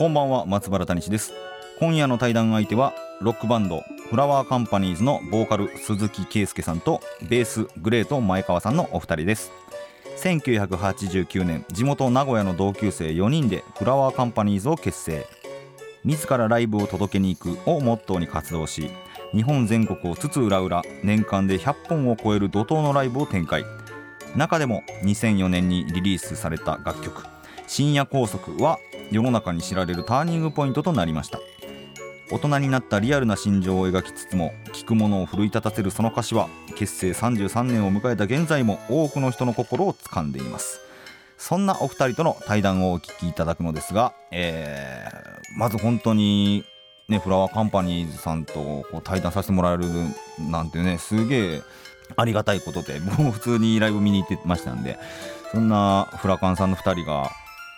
こんばんは松原谷氏です。今夜の対談相手はロックバンドフラワーカンパニーズのボーカル鈴木圭介さんとベースグレート前川さんのお二人です。1989年地元名古屋の同級生4人でフラワーカンパニーズを結成。自らライブを届けに行くをモットーに活動し日本全国をつつ裏裏年間で100本を超える怒涛のライブを展開。中でも2004年にリリースされた楽曲「深夜高速」は世の中に知られるターニングポイントとなりました。大人になったリアルな心情を描きつつも聴くものを奮い立たせるその歌詞は結成33年を迎えた現在も多くの人の心を掴んでいます。そんなお二人との対談をお聞きいただくのですが、えー、まず本当にねフラワーカンパニーズさんとこう対談させてもらえるなんてねすげえありがたいことで僕も普通にライブ見に行ってましたんでそんなフラカンさんの2人が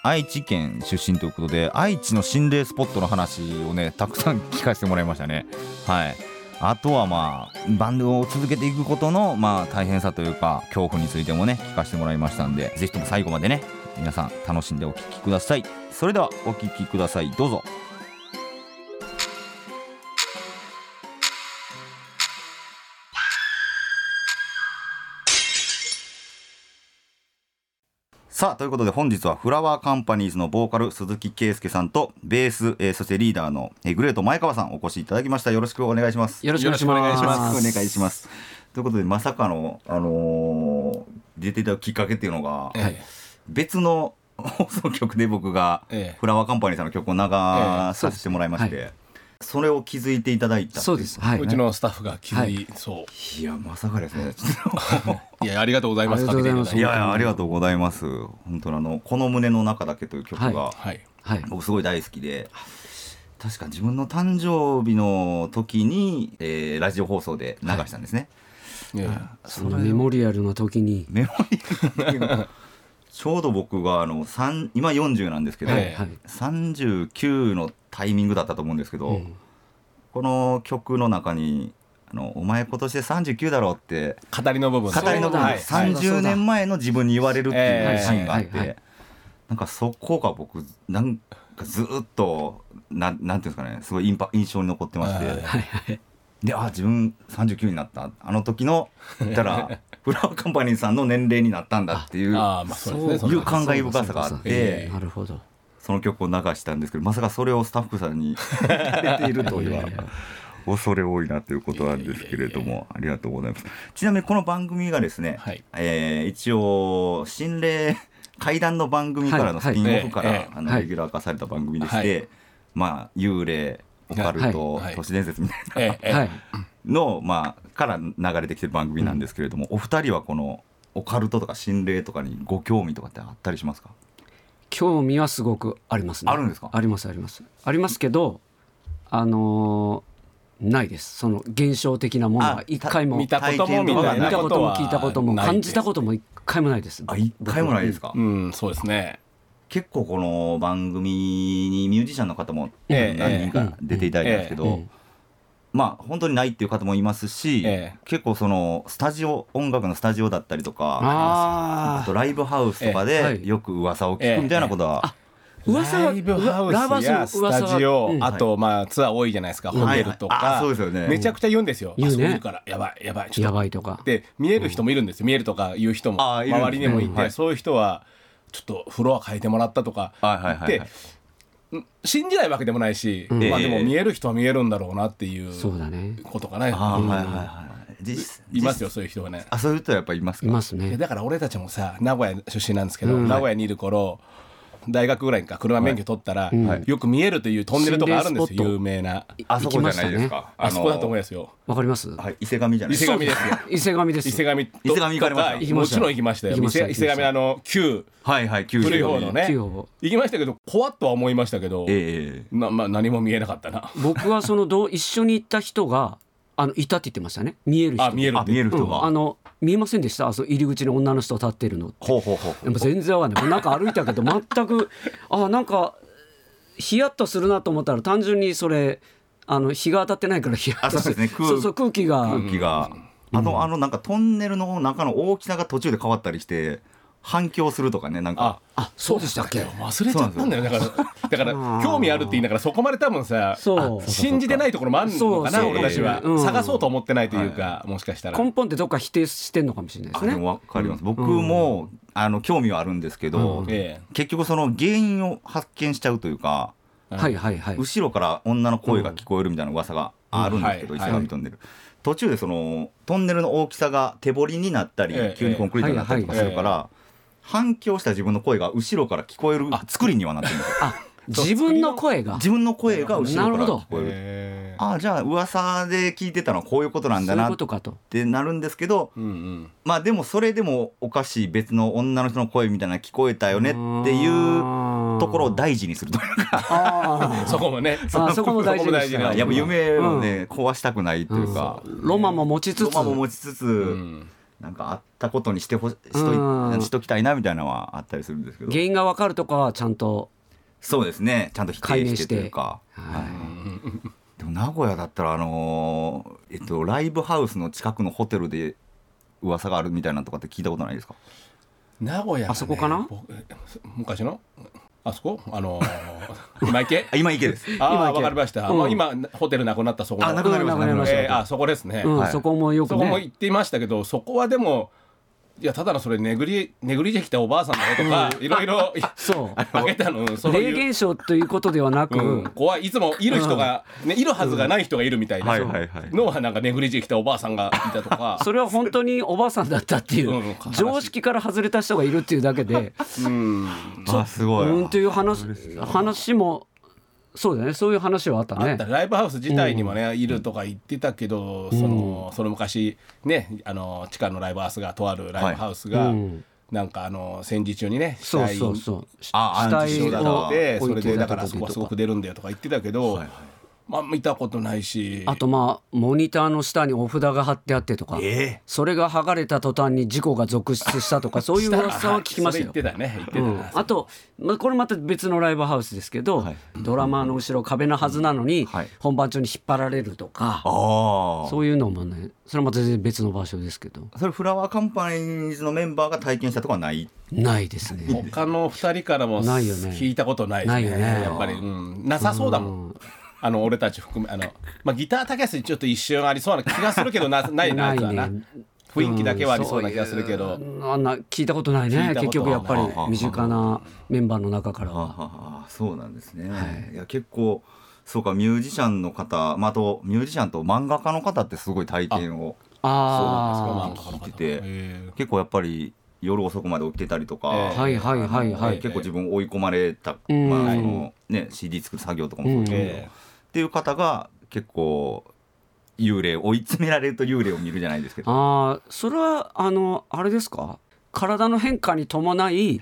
愛知県出身ということで愛知の心霊スポットの話をねたくさん聞かせてもらいましたね。はい。あとはまあバンドを続けていくことのまあ大変さというか恐怖についてもね聞かせてもらいましたんで是非とも最後までね皆さん楽しんでお聴きください。それではお聴きください。どうぞ。さあということで本日はフラワーカンパニーズのボーカル鈴木圭介さんとベース、えー、そしてリーダーの、えー、グレート前川さんお越しいただきました。よろしくお願いします。よろしくお願いします。よろしくお願いします。ということでまさかのあのー、出ていたきっかけっていうのが、ええ、別の 放送局で僕がフラワーカンパニーさんの曲を流させてもらいまして、えはいそれを気づいていただいた。そうです、はい、うちのスタッフが気づい、はい、そう。いやまさかですね。い。やありがとうございますいやありがとうございます。本当あのこの胸の中だけという曲が、はい。はい、僕すごい大好きで確か自分の誕生日の時に、えー、ラジオ放送で流したんですね、はい、そのメモリアルの時に。メモリアルちょうど僕があの今40なんですけど、はい、39のタイミングだったと思うんですけど、うん、この曲の中にあの「お前今年で39だろ」って語りの部分。語りの部分、はい、30年前の自分に言われるっていうシーンがあって、なんかそこが僕なんかずっとなんなんていうんですかねすごいインパ印象に残ってまして。であ自分39になった。あの時の言ったら フラワーカンパニーさんの年齢になったんだっていうあ、まあそうですね、いう感慨深さがあって、なるほど。その曲を流したんですけどまさかそれをスタッフさんに れているという恐れ多いなということなんですけれどもありがとうございます。ちなみにこの番組がですね、はい、えー、一応心霊怪談の番組からのスピンオフから、はい、あのレギュラー化された番組でして、はい、まあ幽霊オカルト、都市伝説みたいな、の、まあ、から流れてきてる番組なんですけれども、お二人はこのオカルトとか心霊とかにご興味とかってあったりしますか？興味はすごくありますね。あるんですか？ありますあります。ありますけど、あのー、ないです。その現象的なものは一回も見たことも見たことも聞いたことも感じたことも一回もないです。あ、一回もないですか？うん、そうですね。結構この番組にミュージシャンの方も何人か出ていただいたんですけど。まあ本当にないっていう方もいますし、ええ、結構そのスタジオ音楽のスタジオだったりとかあとライブハウスとかでよく噂を聞くみたいなことは、噂ライブハウスやスタジオ、うん、あとまあツアー多いじゃないですか、ホテルとか、そうですよね、めちゃくちゃ言うんですよ、言うね、からやばいやばいやばいとか。で見える人もいるんですよ。見えるとか言う人も。周りにもいて、そういう人はちょっとフロア変えてもらったとかで信じないわけでもないし、うん、まあでも見える人は見えるんだろうなっていうことかね。はいはいはいい。ますよそういう人がね。そういう人はやっぱいますいますね。だから俺たちもさ名古屋出身なんですけど、うん、名古屋にいる頃大学ぐらいか車免許取ったら、よく見えるというトンネルとかあるんですよ有名な。あそこじゃないですか、あそこだと思いますよ。わかります？はい伊勢神じゃない？伊勢神ですよ。伊勢神です。伊勢神。伊勢神行かれました？もちろん行きましたよ。伊勢神あの旧。はいはい旧古い方のね。行きましたけど怖っとは思いましたけど、えーなまあ、何も見えなかったな。僕はそのどう一緒に行った人があのいたって言ってましたね。見える人。あ見える見える人が、うん、あの見えませんでした？あそ入り口に女の人立ってるのほうほうほう。でも全然わかんない。なんか歩いたけど全くあなんかヒヤッとするなと思ったら単純にそれあの日が当たってないからヒヤッとする。そうですね。空そうそう空気が。空気が、うん、あとあのなんかトンネルの中の大きさが途中で変わったりして反響するとかねなんか。あそうでしたっけ？忘れちゃったんだよだからだから興味あるって言いながらそこまで多分さ信じてないところもあるのかな俺たちは、うん、探そうと思ってないというか、はい、もしかしたら。根本ってどっか否定してんのかもしれないですね。わかります。僕も、うん、あの興味はあるんですけど、うん、結局その原因を発見しちゃうというか、はいはいはい、後ろから女の声が聞こえるみたいな噂があるんですけど、伊勢神トンネル、途中でそのトンネルの大きさが手彫りになったり、急にコンクリートになったりとかするから、反響した自分の声が後ろから聞こえる作りにはなってるんですよ。自分の声が。自分の声が後ろから。聞こえるああじゃあ噂で聞いてたのはこういうことなんだなってなるんですけど、うんうん、まあでもそれでもおかしい別の女の人の声みたいな聞こえたよねっていうところを大事にするというか。そこもね。そこも大事にするやっぱ夢をね、うん、壊したくないというか、うん、ロマンも持ちつつ。ロマンも持ちつつ、うんなんかあったことにしてほしとしときたいなみたいなのはあったりするんですけど。原因が分かるとかはちゃんと。そうですね。ちゃんと否定してというか、はい、でも名古屋だったらあのー、えっとライブハウスの近くのホテルで噂があるみたいなとかって聞いたことないですか？名古屋、ね、あそこかな？昔の？あそこ？あのー、今池？今池です。ああわかりました、うん、今ホテルなくなったそこあなくなりました、えー、あそこですね、うんはい、そこもよく、ね、そこも行っていましたけどそこはでもいやただのそれネグリネグリジェ来たおばあさんだよとか、いろいろそう。あげたのそう。霊現象ということではなく、うん、怖いいつもいる人が、ね、いるはずがない人がいるみたいな。のはなんかネグリジェ来たおばあさんがいたとか。それは本当におばあさんだったっていう、うん、常識から外れた人がいるっていうだけで、うん、あすごい、うん、という話話もそうだね。そういう話はあったね。ライブハウス自体にもね、うん、いるとか言ってたけど、そのその昔ねあの地下のライブハウスがとあるライブハウスが、はい、なんかあの戦時中にね死体そうそうそう。あ死体をでそれでだからそこはすごく出るんだよとか言ってたけど、はいはいまあ、見たことないし。あとまあモニターの下にお札が貼ってあってとか、えー、それが剥がれた途端に事故が続出したとか そういう噂は聞きますよ。ね。うん、あと、まあ、これまた別のライブハウスですけど、はい、ドラマの後ろ壁のはずなのに、本番中に引っ張られるとか、そういうのもねそれはまた全然別の場所ですけど。それフラワーカンパニーズのメンバーが体験したとかはない？ないですね。他の2人からも聞いたことないですね、ね、やっぱり、うん、なさそうだもん、うんあの俺たち含めあの、まあ、ギター高安ちょっと一瞬ありそうな気がするけどな ないななな、ね、雰囲気だけはありそうな気がするけど、うん、あんな聞いたことないね。結局やっぱり身近なメンバーの中から。はそうなんですね、はい、いや結構そうかミュージシャンの方、まあ、あとミュージシャンと漫画家の方ってすごい体験をあそうなんですか聞いて。て結構やっぱり夜遅くまで起きてたりとか、はいはいはいはい、結構自分追い込まれた、まあそのね、CD 作る作業とかもそうですけど、っていう方が結構幽霊追い詰められると幽霊を見るじゃないですけど。ああそれはあのあれですか？体の変化に伴い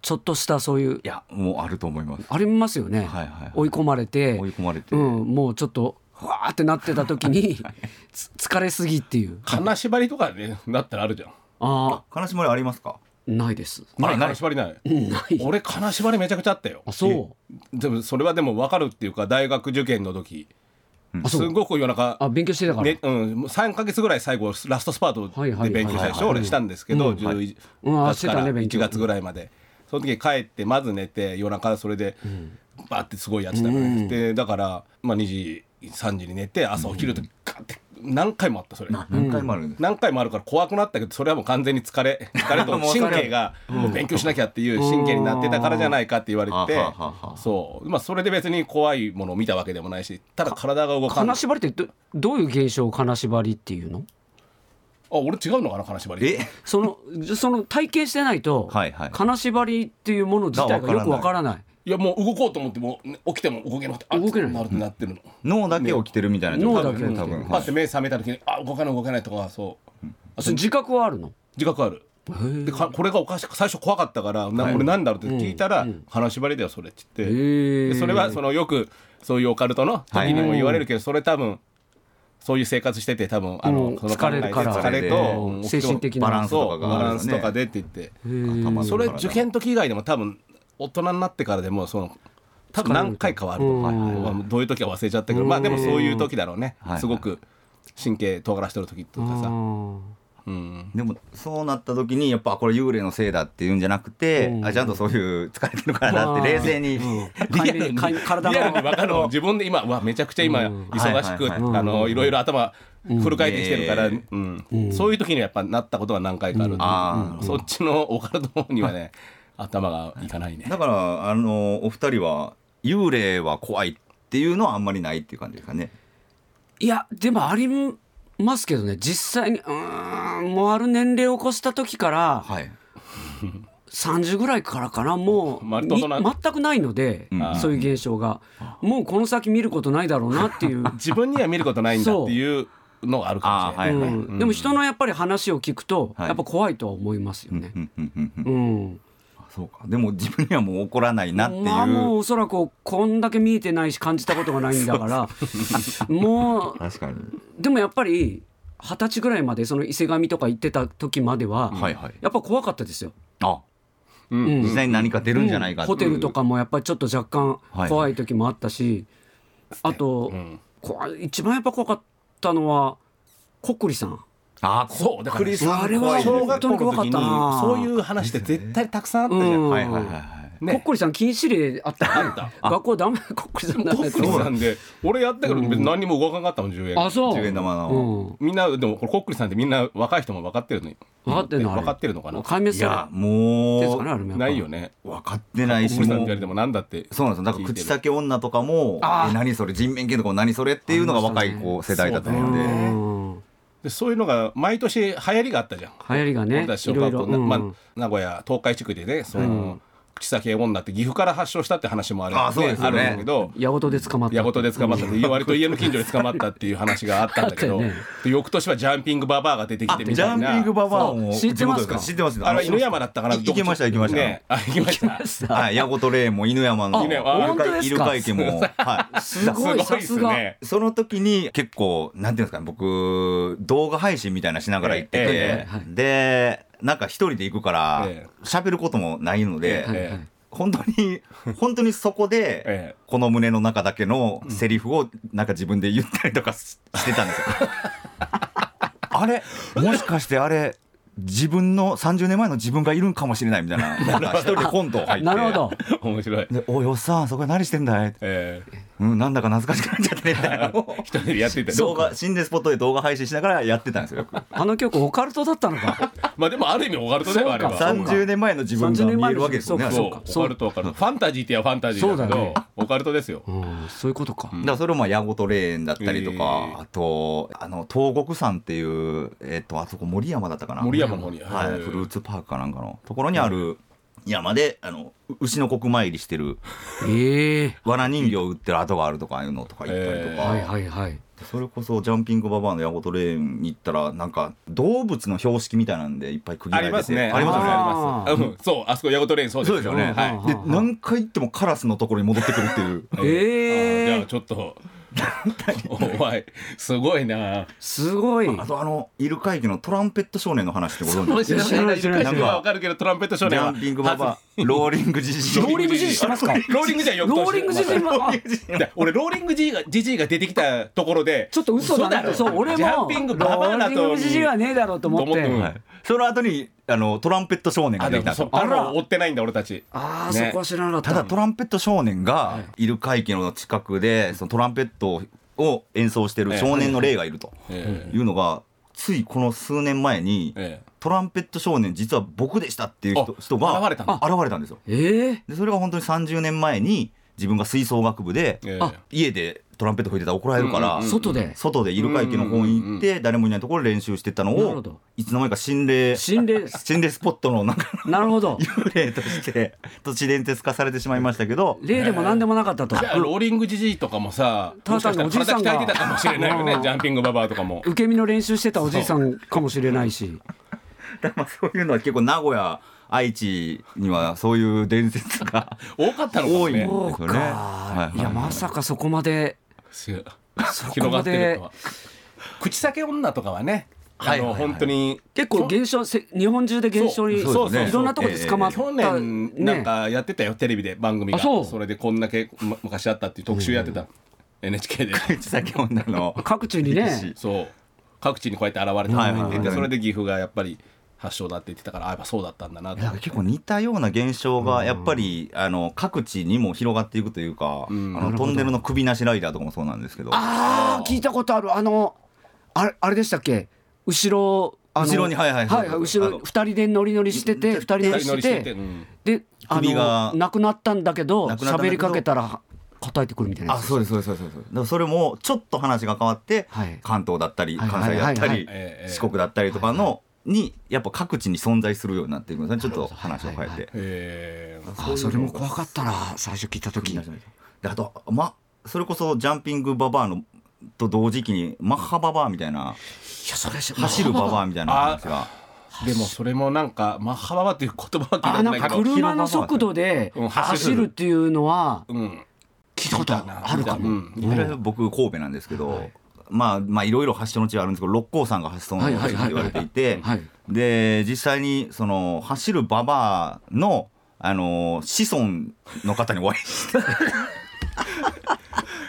ちょっとしたそういういやもうあると思います。ありますよね、はいはいはい、追い込まれて。追い込まれて、うん、もうちょっとわーってなってた時に 疲れすぎっていう。金縛りとかねなったらあるじゃん。ああ金縛りありますか？ないです。あれ金縛りない。ない。俺金縛りめちゃくちゃあったよ。あそう。でもそれはでも分かるっていうか大学受験の時。すごく夜中あ勉強してたから、ねうん、3か月ぐらい最後ラストスパートで勉強したでしょ？俺したんですけど、うん、11月から1月ぐらいまで。その時帰ってまず寝て夜中それでバーってすごいやってたから、ね、でだから、まあ、2時3時に寝て朝起きるとガッて何回もあったそれ。何回もある、何回もあるから怖くなったけどそれはもう完全に疲れ 疲れと神経がもう勉強しなきゃっていう神経になってたからじゃないかって言われてそう。まあそれで別に怖いものを見たわけでもないしただ体が動かない金縛りってどどういう現象を金縛りっていうの？あ俺違うのかな金縛りえ？そのその体験してないと、はいはい、金縛りっていうもの自体がよくわからないいやもう動こうと思っても起きても動けなくて動けない。なるってなってるの。脳だけ起きてるみたいな脳だけ多分パッて目覚めた時にあ動かない動かないとかそう、あ自覚はあるの？自覚ある。でこれがおかしく最初怖かったからなこれなんだろうって聞いたら「金縛りだよそれ」って言って。それはそのよくそういうオカルトの時にも言われるけどそれ多分そういう生活してて多分あの、その疲れるから。疲れと精神的な。バランスとかバランスとかでって。言ってそれ受験時以外でも多分大人になってからでもその多分何回かはあると思うどういう時は忘れちゃったけどまあでもそういう時だろうね。すごく神経尖らしてる時とかさ。うん、でもそうなった時にやっぱこれ幽霊のせいだっていうんじゃなくて、うん、あちゃんとそういう疲れてるからなって冷静に、うん、リアルに。体リアルに分かる自分で今わめちゃくちゃ今忙しく、あのいろいろ頭フル回転してるから、うん。そういう時にやっぱなったことが何回かある、そっちのオカルトの方にはね 頭がいかないね。だからあのお二人は幽霊は怖いっていうのはあんまりないっていう感じですかね。いやでもありますけどね。実際にうんもうある年齢を越した時から、はい、30ぐらいからかな。もう全くないので、うん、そういう現象がもうこの先見ることないだろうなっていう自分には見ることないんだっていうのがあるかもしれない、うん、でも人のやっぱり話を聞くと、やっぱ怖いとは思いますよね。うんそうか。でも自分にはもう起こらないなっていう、まあ、もうおそらくこんだけ見えてないし感じたことがないんだから。もう確かに。でもやっぱり二十歳ぐらいまでその伊勢神とか行ってた時までは、はいはい、やっぱ怖かったですよ。あ。うん、実際に何か出るんじゃないか、う。ん、ホテルとかもやっぱりちょっと若干怖い時もあったし、はい、あと、うん、一番やっぱ怖かったのはコックリさん。あそうだからあれは小学校の時にそういう話って絶対たくさんあったじゃん。はいはいはいね、こっこりさん禁止令あった？あった。学校ダメこっこりさんダメそうなんで俺やったけど別に何にも動かなかったもん10円。あそう。10円玉の、みんなでもこれこっくりさんってみんな若い人も分かってるの分かってるの分かってるのかな？壊滅いやもうないよね。分かってないし。もうでもなんだってそうなんですよ。だから口先女とかもえ何それ？人面犬とかも何それ？っていうのが若い子世代だと思うんで。でそういうのが毎年流行りがあったじゃん。流行りがねいろいろ、まあ、名古屋東海地区でねその、うん口先女って岐阜から発症したって話もある,、ね、あね。あるんだけど矢事で捕まった。矢事で捕まったって割と家の近所で捕まったっていう話があったんだけど、ね、翌年はジャンピングババアが出てきてみたいな。ジャンピングババアも知ってますか？知ってますあれ犬山だったかな？行きました行きました、ね、あ行きました。はい矢事レーンも犬山。の犬飼池も。はい。すごいさすがその時に結構なんていうんですかね僕動画配信みたいなしながら行ってて、でなんか一人で行くから喋ることもないので、本当に 本当にそこでこの胸の中だけのセリフをなんか自分で言ったりとかしてたんですよ。あれ？もしかしてあれ自分の30年前の自分がいるんかもしれないみたいな。一人でコント入って。なるほど。面白い。で「おいおっさんそこで何してんだい?」えー、うん、なんだか懐かしくなっちゃってみたいな 一人でやってた動画心霊スポットで動画配信しながらやってたんですよ。あの曲オカルトだったのか。まあでもある意味オカルトだよあれは。30年前の自分が見えるわけですよねそうオカルトオカルト。ファンタジーってやファンタジーだけど、ね、オカルトですよ、うん、そういうことか、だからそれも矢事霊園だったりとか、えー、あとあの東国山っていうえっ、ー、とあそこ森山だったかな。森山の方に。はい。フルーツパークかなんかのところにある山であの牛の国参りしてる、えー、藁人形を売ってる跡があるとかいうのとか行ったりとか、えー、はいはいはい。それこそジャンピングババアのヤゴトレーンに行ったらなんか動物の標識みたいなんでいっぱい区切られありますね。ありますね。あります、そう。あそこヤゴトレーンそうですよね。はい、で何回行ってもカラスのところに戻ってくるっていう。ええ。ー、じゃあちょっと おいすごいな。すごい。あとあのイルカ駅のトランペット少年の話ってご存知ですか？知らない知らないわかるけどトランペット少年はジャンピングババローリングジジイローリングジジイしてますか？ローリングジジローリングジジイ俺ローリングジジイが出てきたところでちょっと嘘だな。そう俺もジャンピングババアだとローリングジジイはねえだろうと思ってその後にあのトランペット少年が出てきたあら追ってないんだ俺たち。ああ、そこは知らなかった。ただトランペット少年がいる海域の近くでそのトランペットを演奏してる少年の霊がいると。いうのがついこの数年前にトランペット少年実は僕でしたっていう人人が現れた現れたんですよ。えー、でそれが本当に30年前に自分が吹奏楽部で、家でトランペット吹いてたら怒られるから、外で？外でイルカ池の方に行って、誰もいないところで練習してたのをいつの間にか心霊心霊？心霊スポットのなんかなるほど。幽霊として都市伝説化されてしまいましたけど霊でも何でもなかったと。ローリングじじいとかもさただおじいさんが。鍛えてたかもしれないよね。ジャンピングババアとかも。受け身の練習してたおじいさんかもしれないし。だまあそういうのは結構名古屋愛知にはそういう伝説が 多かったのかも、ね、多いんですよね。はい、いやまさかそこまで広がってるとは。口裂け女とかはね。あの、本当に。結構現象日本中で現象にそうそういろんなところで捕まった、去年なんかやってたよテレビで番組が。それでこんだけ昔あったっていう特集やってた、NHK で。口裂け女の各地にね。そう。各地にこうやって現れたそれで岐阜がやっぱり発祥だって言ってたからあやっぱそうだったんだなと結構似たような現象がやっぱり、あの各地にも広がっていくというか、あのトンネルの首なしライダーとかもそうなんですけど。ああ聞いたことある。あのあれあれでしたっけ？後ろ後ろにはいはいはい、後ろ二人で乗り乗りしてて二人乗りしててで首がなくなったんだけど喋りかけたら叩いてくるみたいなあそうですそうですそうです。そそれもちょっと話が変わって、関東だったり関西だったり、四国だったりとかの、にやっぱ各地に存在するようになっていくのでちょっと話を変えて、あそれも怖かったな最初聞いた時。であとまそれこそジャンピングババアのと同時期にマッハババアみたいな走るババアみたいな話が。でもそれもなんかマッハババっていう言葉は聞いたことないけど車の速度で走るっていうのは聞いたことあるかも、僕神戸なんですけど、まあまあいろいろ発祥の地はあるんですけど六甲山が発祥の地と言われていてで実際にその走るババアのあの子孫の方にお会いして。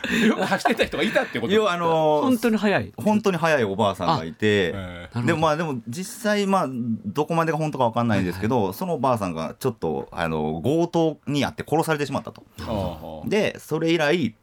走ってた人がいたってこと要はあの本当に速い。本当に速いおばあさんがいてでもまあでも実際まあどこまでが本当か分かんないんですけど、はいはい、そのおばあさんがちょっとあの強盗にあって殺されてしまったと。でそれ以来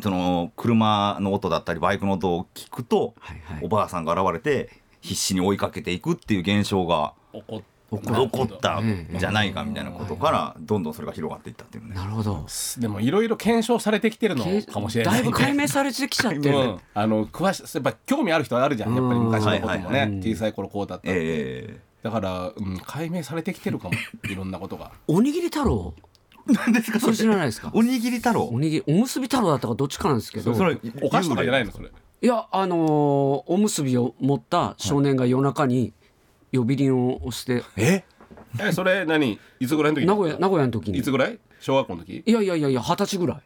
その車の音だったりバイクの音を聞くと、はいはい、おばあさんが現れて必死に追いかけていくっていう現象が起こったんじゃないかみたいなことからどんどんそれが広がっていったっていうね。なるほど。でもいろいろ検証されてきてるのかもしれない、だいぶ解明されてきちゃってる。うん、あの詳しやっぱ興味ある人はあるじゃん。やっぱり昔のこともね、小さい頃こうだったって。えー、だから、うん、解明されてきてるかもいろんなことが。おにぎり太郎？何ですかそれ？知らないですか？おにぎり太郎？おにぎりおむすび太郎だったかどっちかなんですけど。それお菓子とかじゃないのそれ？いやあのー、おむすびを持った少年が夜中に呼び鈴を押して、え？えそれ何？いつぐらいの時？名古屋名古屋の時に。いつぐらい？小学校の時？いやいやいやいや二十歳ぐらい。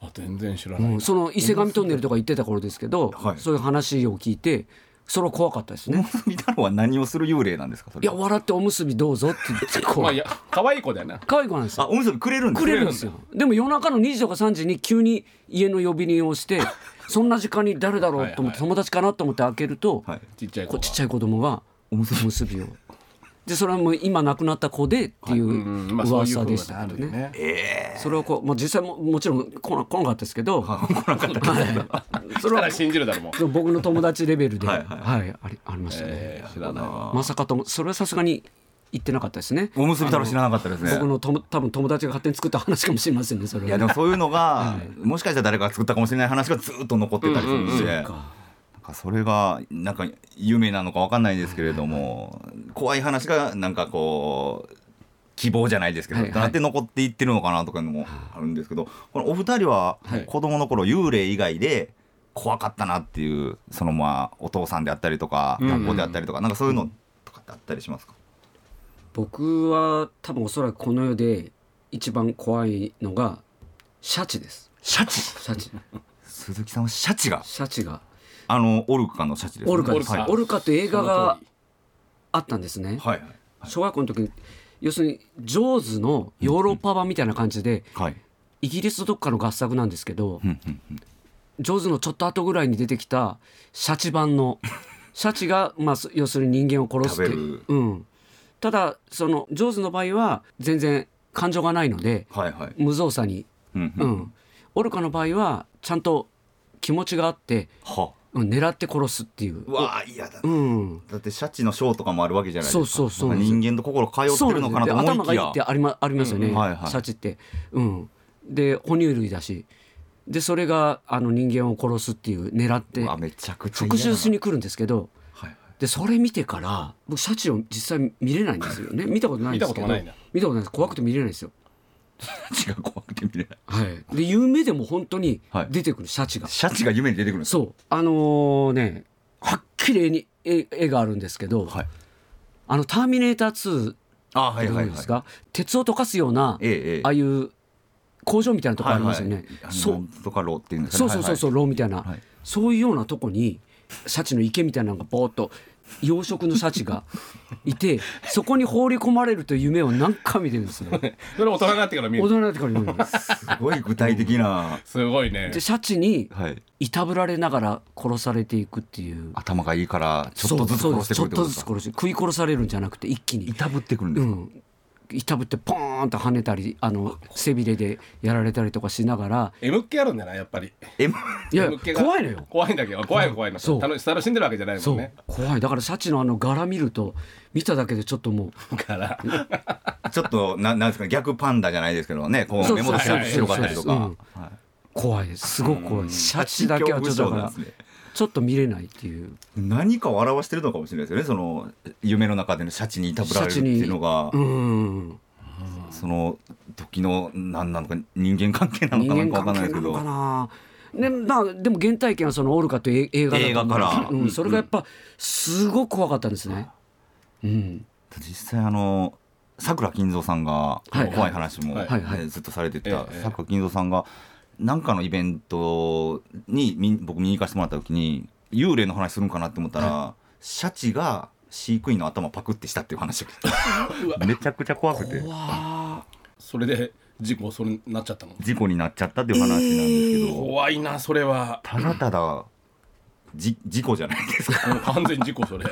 あ全然知らない、うん、その伊勢神トンネルとか行ってた頃ですけど、はい、そういう話を聞いてそれは怖かったですね。おむすび太郎は何をする幽霊なんですか。いや笑っておむすびどうぞって言ってこう。まあいや可愛い子だよな。可愛い子なんですよ。あおむすびくれるんです。くれるんですよ。でも夜中の2時とか3時に急に家の呼び鈴をしてそんな時間に誰だろうと思って友達かなと思って開けると、ちっちゃいちっちゃい子供がおむすびを。でそれはもう今亡くなった子でっていう噂でしたけどね。それはこう、まあ、実際ももちろん来な 来なかったですけど、はい、それは信じるだろうも僕の友達レベルで、はいありありましたね。まさかとそれはさすがに言ってなかったですね。おむすび太郎知らなかったですね。僕のと多分友達が勝手に作った話かもしれませんね。それいやでもそういうのが、はい、もしかしたら誰かが作ったかもしれない話がずっと残ってたりするんで。うんそれがなんか夢なのか分かんないですけれども、怖い話がなんかこう希望じゃないですけど、はいはい、なって残っていってるのかなとかいうのもあるんですけどこのお二人は子供の頃幽霊以外で怖かったなっていうそのまあお父さんであったりとか学校であったりとか、うん、なんかそういうのとかってあったりしますか？僕は多分おそらくこの世で一番怖いのがシャチです。シャチ？シャチ。鈴木さんはシャチが？シャチがあのオルカのシャチです、ね、オルカです、はい、オルカって映画があったんですね、はい、小学校の時に要するにジョーズのヨーロッパ版みたいな感じで、はい、イギリスどっかの合作なんですけど、ジョーズのちょっと後ぐらいに出てきたシャチ版の シャチが、まあ、要するに人間を殺すってうん、ただそのジョーズの場合は全然感情がないので、はいはい、無造作に、うん、うん、オルカの場合はちゃんと気持ちがあって、狙って殺すっていう。わあ嫌だ、うん、だってシャチのショーとかもあるわけじゃないですか。そうそうそう。人間と心通ってるのかなと思いきや。頭がいいってあり,、ま、ありますよね、うんはいはい、シャチって、うん、で哺乳類だし。でそれがあの人間を殺すっていう狙って復讐しに来るんですけど、はい、でそれ見てから僕シャチを実際見れないんですよね。見たことないんですけど。見たことないです。怖くて見れないですよ。シャチが怖くて見れない。はい。で夢でも本当に出てくる、シャチが。シャチが夢に出てくるそう。あのー、ねはっきり絵に絵絵があるんですけど、はい、あの「ターミネーター2」あはいはいはい、鉄を溶かすような、ええ、ああいう工場みたいなとこありますよね。はいはい、そう。とか炉っていうんですか、ね、そうそうそうそう、炉みたいな、はい、そういうようなとこにシャチの池みたいなのがぼーっと養殖のシャチがいてそこに放り込まれるという夢を何回見てるんですよ。それ大人になってから見る。大人になってから見る。すごい具体的な。すごいね。でシャチにいたぶられながら殺されていくっていう。頭がいいからちょっとずつ殺してくるちょっとずつ殺して食い殺されるんじゃなくて一気に。いたぶってくるんですか？うんいたぶってポーンと跳ねたりあの背びれでやられたりとかしながら。M 気あるんだなやっぱり。M いや怖いのよ。怖いんだけど怖い怖いの。そう。楽し楽しんでるわけじゃないもんね。怖い。だからシャチのあの柄見ると見ただけでちょっともう。柄。ちょっとななんですか逆パンダじゃないですけどねこう目元白かったりとか。怖い。ですすごく怖い。シャチだけはちょっとだからちょっと見れないっていう。何かを表してるのかもしれないですよね。その夢の中でのシャチにいたぶられるっていうのが。うん。その時の何なのか人間関係なのかなんか分かんないですけど。ねまあ、でも原体験はその「オルカ」という映画映画から、うん、それがやっぱすごく怖かったんですね。うん、実際あのさくら金蔵さんが怖い話も、ずっとされてたさくら金蔵さんが何かのイベントに僕見に行かせてもらった時に幽霊の話するんかなって思ったら、はい、シャチが飼育員の頭パクってしたっていう話 めちゃくちゃ怖くて。それで事故それになっちゃったの？事故になっちゃったっていう話なんですけど、怖いなそれは。ただただじ事故じゃないですか。完全事故それ。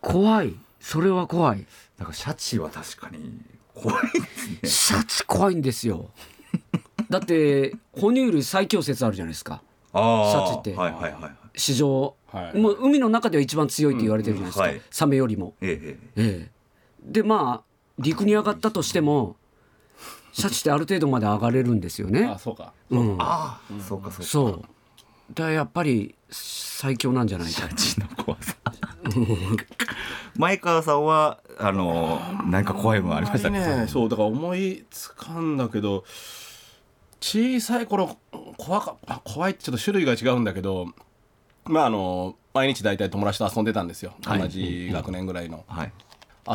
怖い。それは怖い。だからシャチは確かに怖いですね。シャチ怖いんですよだって哺乳類最強説あるじゃないですかシャチって、はいはいはい、史上、はい、もう海の中では一番強いって言われてるじゃないですか、うんはい、サメよりも。ええええ、でまあ陸に上がったとしてもシャチってある程度まで上がれるんですよね。あそうか。うん、あそうかそうか。そうだやっぱり最強なんじゃないか。シャチの怖さ。前川さんはあの何か怖いものありましたね。そうだから思いつかんだけど。小さい頃怖か怖いってちょっと種類が違うんだけどまああの毎日大体友達と遊んでたんですよ、はい、同じ学年ぐらいの、はい、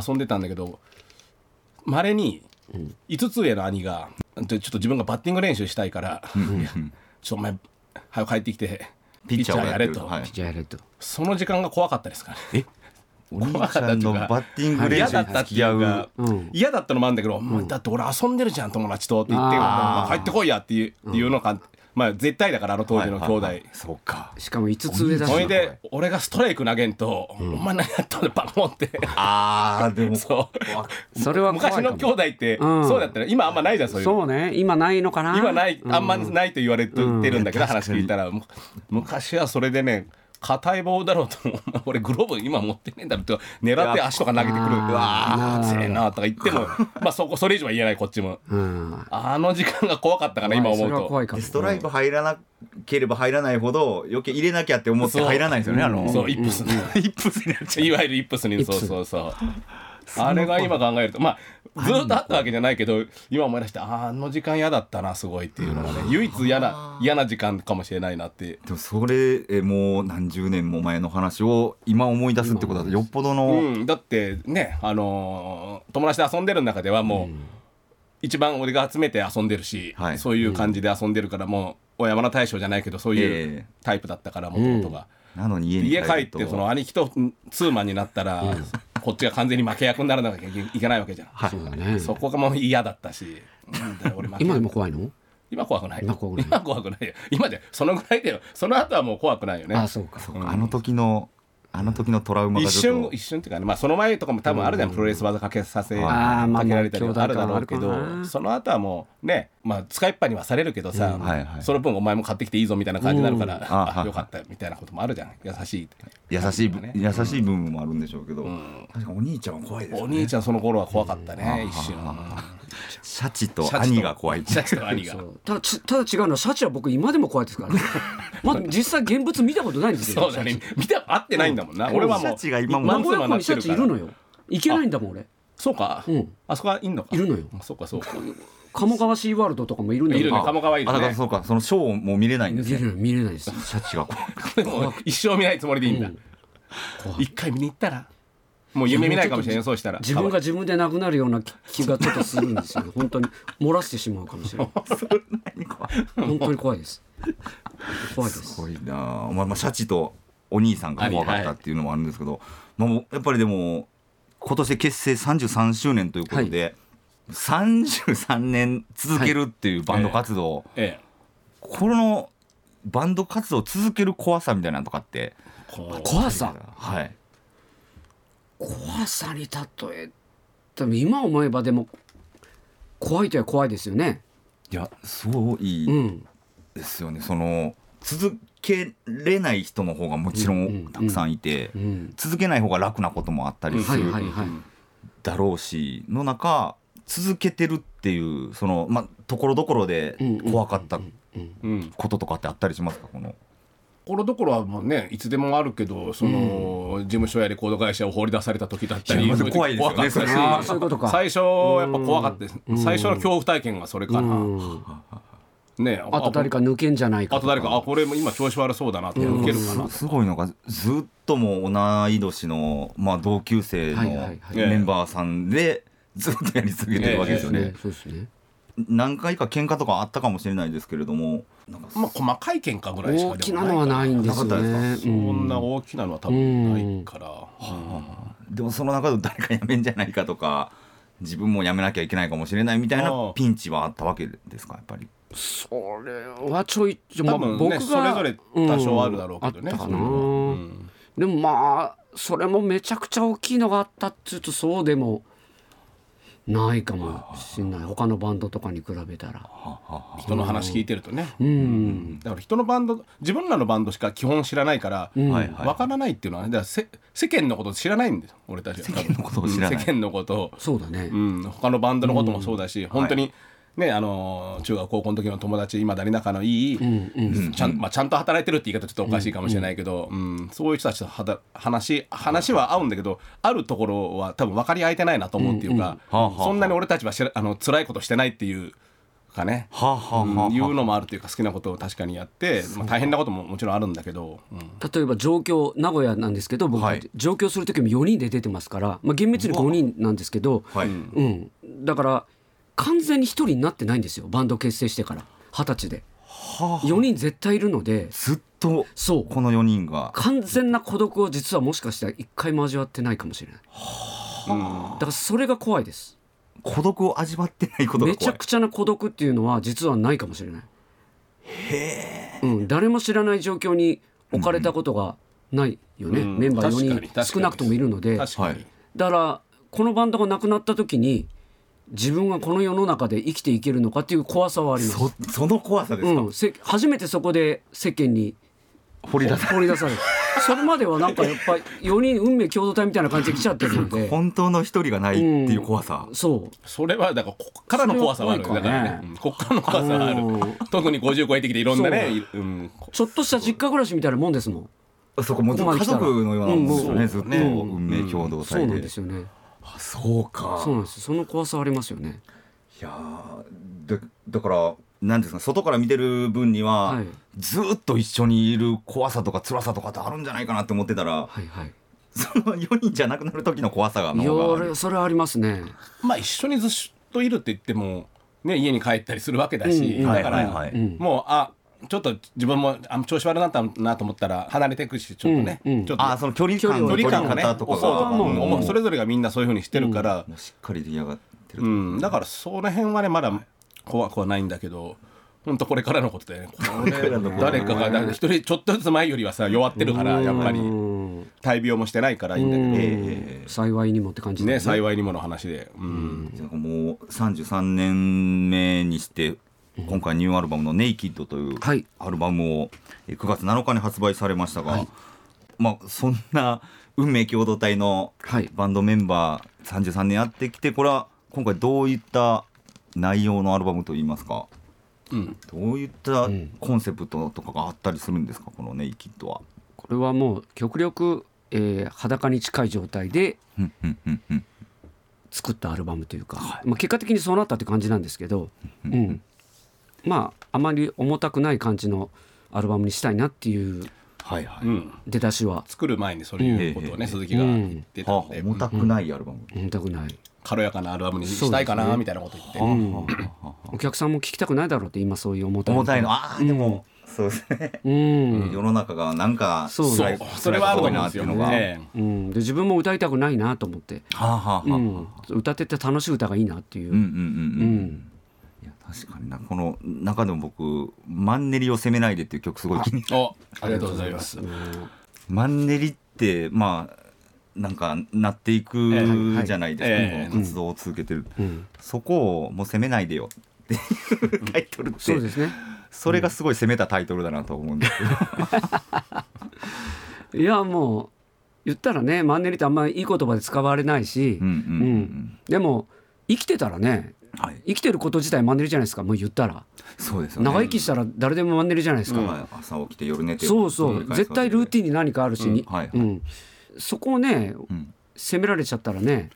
遊んでたんだけどまれに5つ上の兄がちょっと自分がバッティング練習したいから「ちょっとお前早く帰ってきてピッチャーやれと」その時間が怖かったですからね。お兄ちゃんのバッティング練習に付き合う。嫌だったのもあるんだけど、うん、だって俺遊んでるじゃん友達とって言って帰ってこいやっていう,、っていうのかまあ絶対だからあの当時の兄弟、そうか。しかも5つ上だし。それで俺がストライク投げんと、お前何やったんだバコンって。ああでも。そう。それは昔の兄弟って、そうだったら今あんまないじゃんそういう。そうね。今ないのかな。今ないあんまないと言われてるんだけど、話聞いたら。昔はそれでね硬い棒だろうと 俺グローブ今持ってねえんだろって狙って足とか投げてくる。うわー強えなとか言ってもまあそこそれ以上は言えないこっちも、うん、あの時間が怖かったかな今思うと。ストライク入らなければ入らないほど余計入れなきゃって思って入らないですよねあの。そうイップス、イップスにいわゆるイップスにそうそうそうあれが今考えるとまあずっとあったわけじゃないけど今思い出してあの時間嫌だったなすごいっていうのがね唯一嫌な嫌な時間かもしれないなって。でもそれえもう何十年も前の話を今思い出すってことはよっぽどの、うん、だってねあのー、友達で遊んでる中ではもう、うん、一番俺が集めて遊んでるし、はい、そういう感じで遊んでるからもう小山田大将じゃないけどそういうタイプだったからもともとが。なのに家帰ってその兄貴とツーマンになったら、こっちが完全に負け役にならなきゃいけないわけじゃん、はい、そうだね、そこがもう嫌だったし。今でも怖いの？今怖くない。今怖くない。今怖くないよ。今でそのぐらいでその後はもう怖くないよね。あそうかそうか、うん、あの時のあの時のトラウマが一瞬一瞬っていうかね、まあ、その前とかも多分あるじゃん、プロレス技かけさせかけられたりあるだろうけどその後はもうね、まあ、使いっぱにはされるけどさ、その分お前も買ってきていいぞみたいな感じになるから、あよかったみたいなこともあるじゃん。優しい優しい、優しい部分もあるんでしょうけど、確かお兄ちゃんは怖いですお兄ちゃんその頃は怖かったね、一瞬シャチと兄が怖いシャチと兄が。ただただ違うのはシャチは僕今でも怖いですからね。まあ実際現物見たことないんですよ。そうだね。見た会ってないんだもんな、俺はもうシャチが今も名古屋港にシャチいるのよ。いけないんだもん俺。そうか、うん、あそこはいんのか。いるのよ。そうかそうか。鴨川シーワールドとかもいるんだいるね。鴨川いるね。そうか。そのショーも見れないんですね。見れないです。シャチが 一生見ないつもりでいいんだ、一回見に行ったらもう夢見ないかもしれないそうしたら。自分が自分でなくなるような気がちょっとするんですよ。ね 本当に。漏らしてしまうかもしれない。本当に怖いです。怖いです。すごいな。まあ、まあシャチとお兄さんが怖かったっていうのもあるんですけど、まあ、やっぱりでも今年結成33周年ということで、はい、33年続けるっていうバンド活動、はい。ええ、このバンド活動を続ける怖さみたいなのとかって怖さ？はい怖さに例えても今思えばでも怖いとは怖いですよね。いやすごいですよね、うん、その続けれない人の方がもちろんたくさんいて、うん。うん、続けない方が楽なこともあったりするだろうしの中続けてるっていうそのまあところどころで怖かったこととかってあったりしますか？このところどころはもうねいつでもあるけどその、うん、事務所やレコード会社を放り出された時だったり怖いですよね最初やっぱ怖かったです、最初の恐怖体験がそれかな。ね、あと誰か抜けんじゃないかあと誰かあこれも今調子悪そうだなって抜けるかな。すごいのがずっとも同い年の、まあ、同級生のメンバーさんでずっとやり続けてるわけですよね。何回か喧嘩とかあったかもしれないですけれどもまあ細かい喧嘩ぐらいしか大きなのはないんですよね。そんな大きなのは多分ないから、うん、でもその中で誰か辞めんじゃないかとか自分も辞めなきゃいけないかもしれないみたいなピンチはあったわけですかやっぱり。それはちょい多分、ね、僕それぞれ多少あるだろうけどね、うん、でもまあそれもめちゃくちゃ大きいのがあったっつうとそうでもないかもしれない。他のバンドとかに比べたら。人の話聞いてるとね、うん、だから人のバンド自分らのバンドしか基本知らないから、うん、分からないっていうのは、ね、だから世間のこと知らないんです俺たちは。世間のことを知らない。世間のことそうだね、うん、他のバンドのこともそうだし、うん、本当に、はいね、あの中学高校の時の友達今だに仲のいい、うんちゃんまあ、ちゃんと働いてるって言い方ちょっとおかしいかもしれないけど、うん。そういう人たちとは話話は合うんだけどあるところは多分分かり合えてないなと思うっていうか、そんなに俺たちはしあの辛いことしてないっていう。かね、はあはあはあ、いうのもあるというか好きなことを確かにやって、まあ、大変なことももちろんあるんだけど、うん、例えば上京名古屋なんですけど僕、はい、上京する時も4人で出てますから、まあ、厳密に5人なんですけど、はい、うん、だから完全に一人になってないんですよ。バンド結成してから。二十歳で。はあ、4人絶対いるので。ずっとそう。この4人が。完全な孤独を実はもしかしたら一回も味わってないかもしれない、はあ、だからそれが怖いです。孤独を味わってないことめちゃくちゃな孤独っていうのは実はないかもしれない。へえ、うん、誰も知らない状況に置かれたことがないよね、うん、メンバー4人。少なくともいるので。だからこのバンドがなくなった時に自分がこの世の中で生きていけるのかっていう怖さはあります。そその怖さですか、うん、せ初めてそこで世間に掘り出さ掘り出されるそれまではなんかやっぱり 4人運命共同体みたいな感じで来ちゃってるので。本当の一人がないっていう怖さ、うん、そう。それはだからこっからの怖さはあるだからね、うん、こっからの怖さはある。特に50超えてきていろんなね、う。ん、ちょっとした実家暮らしみたいなもんですもん。そこも家族のようなもんですよね、ずっと運命共同体で、そうなんですよねあそうか。そうなんです。その怖さありますよね。いやだだから何ですか外から見てる分には、はい、ずっと一緒にいる怖さとか辛さとかってあるんじゃないかなって思ってたら、はいはい、その4人じゃなくなる時の怖さが。いやそれはありますね。まあ一緒にずっといるって言っても、ね、家に帰ったりするわけだし、うん、だから、はいはいはい、もうあちょっと自分もあ調子悪くなったなと思ったら離れていくしちょっとね、うんうん、ちょっとあその距離感の距離感をねとかが、うん、それぞれがみんなそういうふうにしてるから、しっかり出来上がってる、うん、だからその辺はねまだ怖くはないんだけど本当これからのことでね。誰かが一人ちょっとずつ前よりはさ弱ってるからやっぱり。大病もしてないからいいんだけど、えー、幸いにもって感じね。幸いにもの話で、うん、もう33年目にして今回ニューアルバムの「ネイキッド」とい。うアルバムを9月7日に発売されましたが、はい、まあそんな運命共同体のバンドメンバー33年やってきてこれは今回どういった内容のアルバムといいますか、うん、どういったコンセプトとかがあったりするんですか？このネイキッドは。これはもう極力、えー、裸に近い状態で作ったアルバムというか、はい、まあ、結果的にそうなったって感じなんですけど、うん、まああまり重たくない感じのアルバムにしたいなっていうはいはい、出だしは。作る前にそういうことをね、鈴木が言ってたんで、重たくないアルバム、重たくない。軽やかなアルバムにしたいかなみたいなこと言って、お客さんも聞きたくないだろうって今そういう重たい重たいの。ああでも、そうですね、うん、世の中がなんかそうそれはあると思うんですよね、うん、で自分も歌いたくないなと思って、はあはあうん、歌ってて楽しい歌がいいなっていう。うんうんうん。うん確かにな。この中でも僕「マンネリを責めないで」っていう曲すごい気にあありがとうございます。マンネリってまあなんかなっていくじゃないですか、えー、活動を続けてる、うん、そこをもう責めないでよっていうタイトルって。そうですね。それがすごい攻めたタイトルだなと思うんですけどいやもう言ったらねマンネリってあんまりいい言葉で使われないし、うんうん。うん、でも生きてたらねはい、生きてること自体マンネリじゃないですかもう言ったら。そうです、ね、長生きしたら誰でもマンネリじゃないですか、うん、朝起きて夜寝てそうそう。絶対ルーティンに何かあるし、うん。はいはい、うん、そこをね、責められちゃったらね。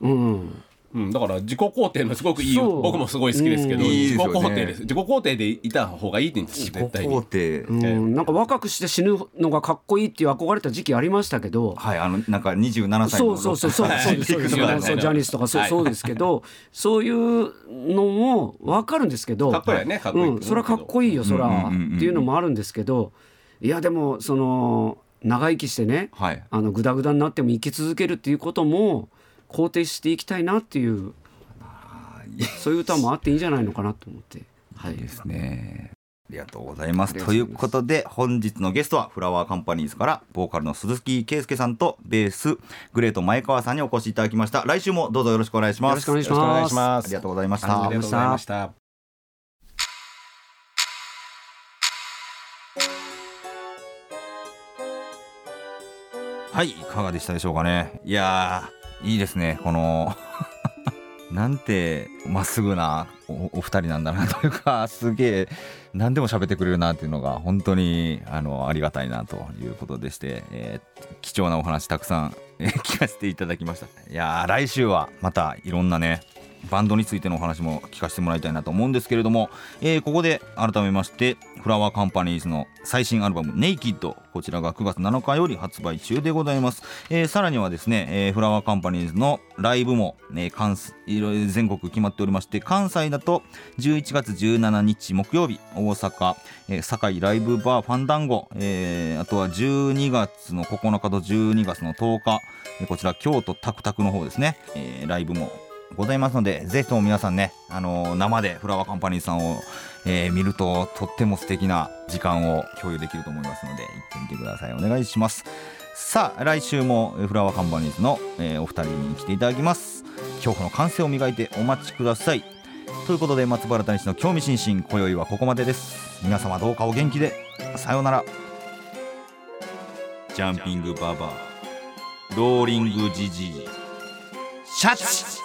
うんうん、だから自己肯定のすごくいい僕もすごい好きですけど、うん、自己肯定です。自己肯定でいた方がいいって言うんです絶対。に、うん、なんか若くして死ぬのがかっこいいっていう憧れた時期ありましたけど。はいあのなんか27歳そうそうそうそうそうそうですジャニスとかそう,、そうですけどそういうのも分かるんですけどかっこいいねかっこいい、うん、それはかっこいいよそら、っていうのもあるんですけどいやでもその長生きしてね、はい、あのグダグダになっても生き続けるっていうことも肯定していきたいなっていうそういう歌もあっていいんじゃないのかなと思って。はい、いいですね。ありがとうございます。ということで本日のゲストはフラワーカンパニーズからボーカルの鈴木圭介さんとベースグレート前川さんにお越しいただきました。来週もどうぞよろしくお願いします。よろしくお願いします。ありがとうございました。ありがとうございました。はい、いかがでしたでしょうかね。いやいいですね。この なんてまっすぐなお二人なんだなというかすげえ何でも喋ってくれるなっていうのが本当にあのありがたいなということでして、えー、貴重なお話たくさん、え 聞かせていただきましたいや来週はまたいろんなねバンドについてのお話も聞かせてもらいたいなと思うんですけれども、えー、ここで改めましてフラワーカンパニーズの最新アルバム「ネイキッド」こちらが9月7日より発売中でございます、えー、さらにはですね、えー、フラワーカンパニーズのライブも、ね、関全国決まっておりまして関西だと11月17日木曜日大阪、えー、堺ライブバーファンダンゴ、えー、あとは12月の9日と12月の10日、こちら京都タクタクの方ですね、えー、ライブもございますのでぜひとも皆さんね、あの、生でフラワーカンパニーさんを、えー、見るととっても素敵な時間を共有できると思いますので行ってみてください。お願いします。さあ来週もフラワーカンパニーズの、えー、お二人に来ていただきます。恐怖の感性を磨いてお待ちください。ということで松原谷氏の興味津々今宵はここまでです。皆様どうかお元気でさようなら。ジャンピングババアローリングジジイシャチ。